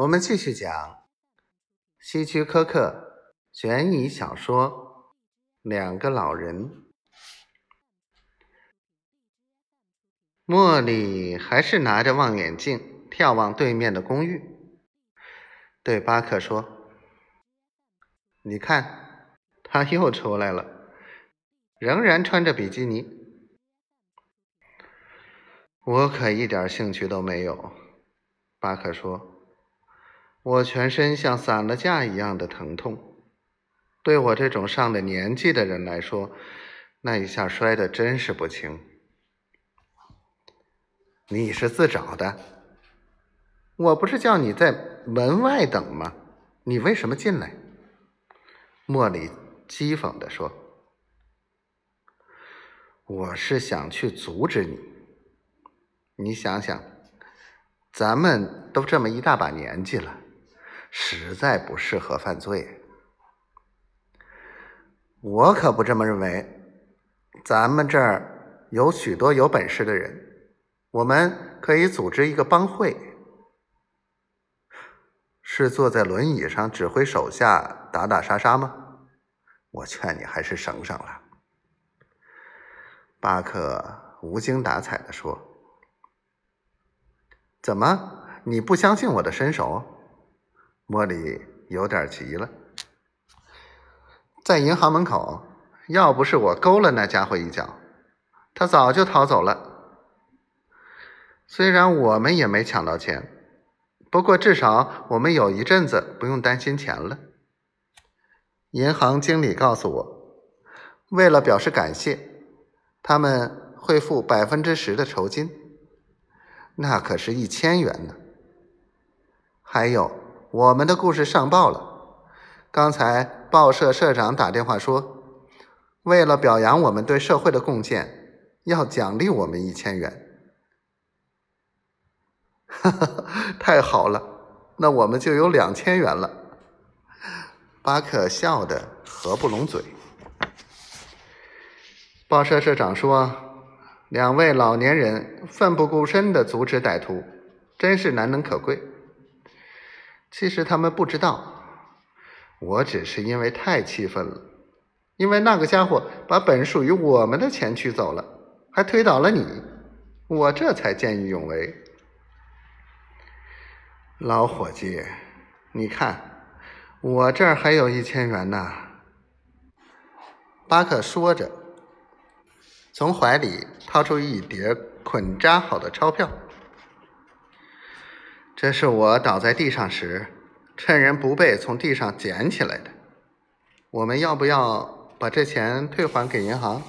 我们继续讲希区柯克悬疑小说《两个老人》。茉莉还是拿着望远镜眺望对面的公寓，对巴克说：“你看，他又出来了，仍然穿着比基尼。我可一点兴趣都没有。”巴克说。我全身像散了架一样的疼痛，对我这种上了年纪的人来说，那一下摔得真是不轻。你是自找的，我不是叫你在门外等吗？你为什么进来？茉莉讥讽地说：“我是想去阻止你。你想想，咱们都这么一大把年纪了。”实在不适合犯罪，我可不这么认为。咱们这儿有许多有本事的人，我们可以组织一个帮会。是坐在轮椅上指挥手下打打杀杀吗？我劝你还是省省了。巴克无精打采的说：“怎么，你不相信我的身手？”莫莉有点急了，在银行门口，要不是我勾了那家伙一脚，他早就逃走了。虽然我们也没抢到钱，不过至少我们有一阵子不用担心钱了。银行经理告诉我，为了表示感谢，他们会付百分之十的酬金，那可是一千元呢。还有。我们的故事上报了。刚才报社社长打电话说，为了表扬我们对社会的贡献，要奖励我们一千元。哈哈，太好了，那我们就有两千元了。巴克笑得合不拢嘴。报社社长说，两位老年人奋不顾身的阻止歹徒，真是难能可贵。其实他们不知道，我只是因为太气愤了，因为那个家伙把本属于我们的钱取走了，还推倒了你，我这才见义勇为。老伙计，你看，我这儿还有一千元呢。巴克说着，从怀里掏出一叠捆扎好的钞票。这是我倒在地上时，趁人不备从地上捡起来的。我们要不要把这钱退还给银行？